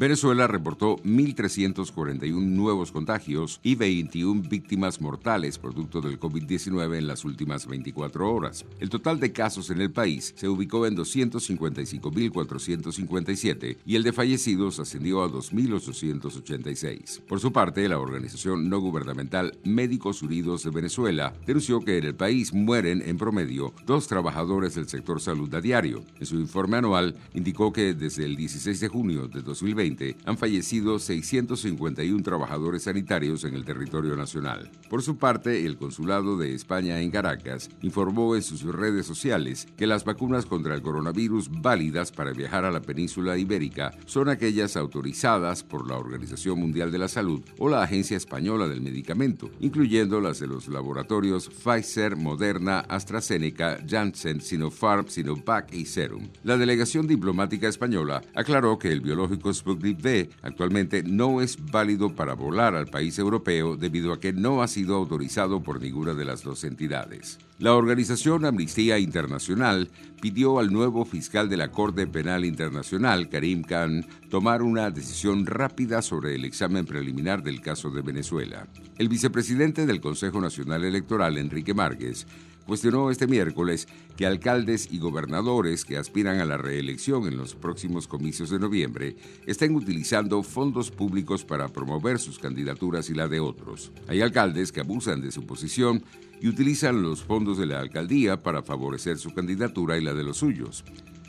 Venezuela reportó 1.341 nuevos contagios y 21 víctimas mortales producto del COVID-19 en las últimas 24 horas. El total de casos en el país se ubicó en 255.457 y el de fallecidos ascendió a 2.886. Por su parte, la organización no gubernamental Médicos Unidos de Venezuela denunció que en el país mueren en promedio dos trabajadores del sector salud a diario. En su informe anual indicó que desde el 16 de junio de 2020 han fallecido 651 trabajadores sanitarios en el territorio nacional. Por su parte, el Consulado de España en Caracas informó en sus redes sociales que las vacunas contra el coronavirus válidas para viajar a la península ibérica son aquellas autorizadas por la Organización Mundial de la Salud o la Agencia Española del Medicamento, incluyendo las de los laboratorios Pfizer, Moderna, AstraZeneca, Janssen, Sinopharm, Sinovac y Serum. La delegación diplomática española aclaró que el biológico Sputnik B actualmente no es válido para volar al país europeo debido a que no ha sido autorizado por ninguna de las dos entidades. La organización Amnistía Internacional pidió al nuevo fiscal de la Corte Penal Internacional, Karim Khan, tomar una decisión rápida sobre el examen preliminar del caso de Venezuela. El vicepresidente del Consejo Nacional Electoral, Enrique Márquez, cuestionó este miércoles que alcaldes y gobernadores que aspiran a la reelección en los próximos comicios de noviembre estén utilizando fondos públicos para promover sus candidaturas y la de otros. Hay alcaldes que abusan de su posición y utilizan los fondos de la alcaldía para favorecer su candidatura y la de los suyos.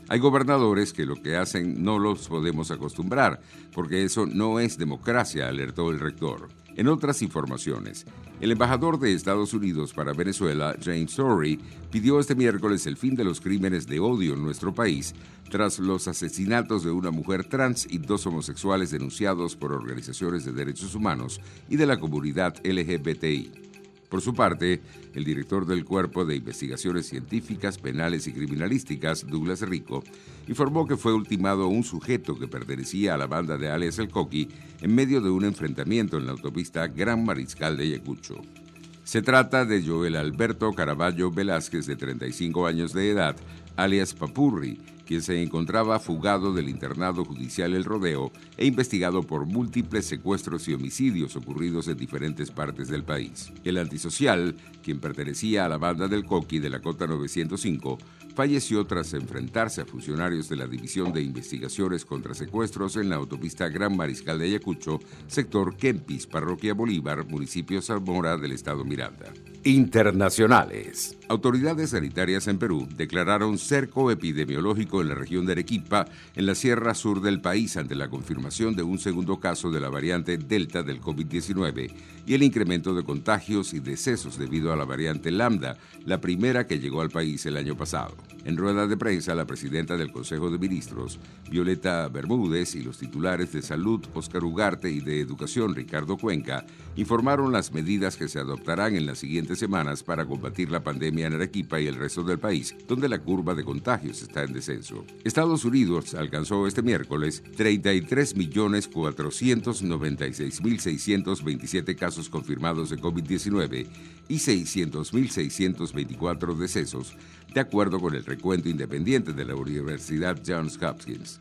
Hay gobernadores que lo que hacen no los podemos acostumbrar, porque eso no es democracia, alertó el rector. En otras informaciones, el embajador de Estados Unidos para Venezuela, James Story, pidió este miércoles el fin de los crímenes de odio en nuestro país tras los asesinatos de una mujer trans y dos homosexuales denunciados por organizaciones de derechos humanos y de la comunidad LGBTI. Por su parte, el director del Cuerpo de Investigaciones Científicas, Penales y Criminalísticas, Douglas Rico, informó que fue ultimado un sujeto que pertenecía a la banda de alias El Coqui en medio de un enfrentamiento en la autopista Gran Mariscal de Ayacucho. Se trata de Joel Alberto Caraballo Velázquez, de 35 años de edad, alias Papurri, quien se encontraba fugado del internado judicial El Rodeo e investigado por múltiples secuestros y homicidios ocurridos en diferentes partes del país. El antisocial, quien pertenecía a la banda del Coqui de la Cota 905, falleció tras enfrentarse a funcionarios de la División de Investigaciones contra Secuestros en la autopista Gran Mariscal de Ayacucho, sector Kempis, Parroquia Bolívar, municipio Zamora del estado Miranda. Internacionales. Autoridades sanitarias en Perú declararon cerco epidemiológico en la región de Arequipa, en la sierra sur del país, ante la confirmación de un segundo caso de la variante Delta del COVID-19 y el incremento de contagios y decesos debido a la variante Lambda, la primera que llegó al país el año pasado. En rueda de prensa, la presidenta del Consejo de Ministros, Violeta Bermúdez, y los titulares de Salud, Oscar Ugarte, y de Educación, Ricardo Cuenca, informaron las medidas que se adoptarán en las siguientes semanas para combatir la pandemia en Arequipa y el resto del país, donde la curva de contagios está en descenso. Estados Unidos alcanzó este miércoles 33.496.627 casos confirmados de COVID-19 y 600.624 decesos, de acuerdo con el recuento independiente de la Universidad Johns Hopkins.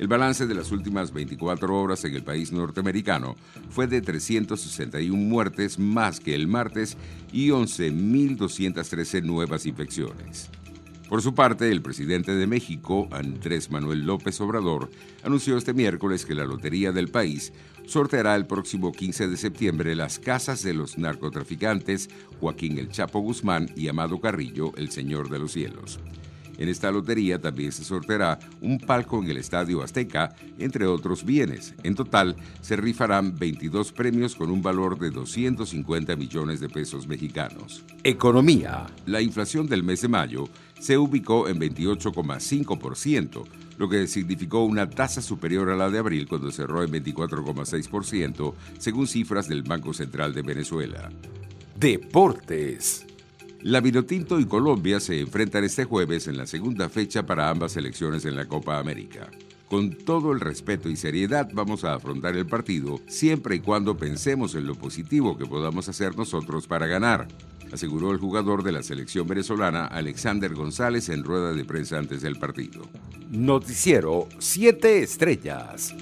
El balance de las últimas 24 horas en el país norteamericano fue de 361 muertes más que el martes y 11.213 nuevas infecciones. Por su parte, el presidente de México, Andrés Manuel López Obrador, anunció este miércoles que la Lotería del país sorteará el próximo 15 de septiembre las casas de los narcotraficantes Joaquín El Chapo Guzmán y Amado Carrillo, el Señor de los Cielos. En esta lotería también se sorteará un palco en el Estadio Azteca, entre otros bienes. En total, se rifarán 22 premios con un valor de 250 millones de pesos mexicanos. Economía. La inflación del mes de mayo se ubicó en 28,5%, lo que significó una tasa superior a la de abril cuando cerró en 24,6%, según cifras del Banco Central de Venezuela. Deportes. La Vinotinto y Colombia se enfrentan este jueves en la segunda fecha para ambas selecciones en la Copa América. Con todo el respeto y seriedad vamos a afrontar el partido, siempre y cuando pensemos en lo positivo que podamos hacer nosotros para ganar aseguró el jugador de la selección venezolana Alexander González en rueda de prensa antes del partido. Noticiero 7 Estrellas.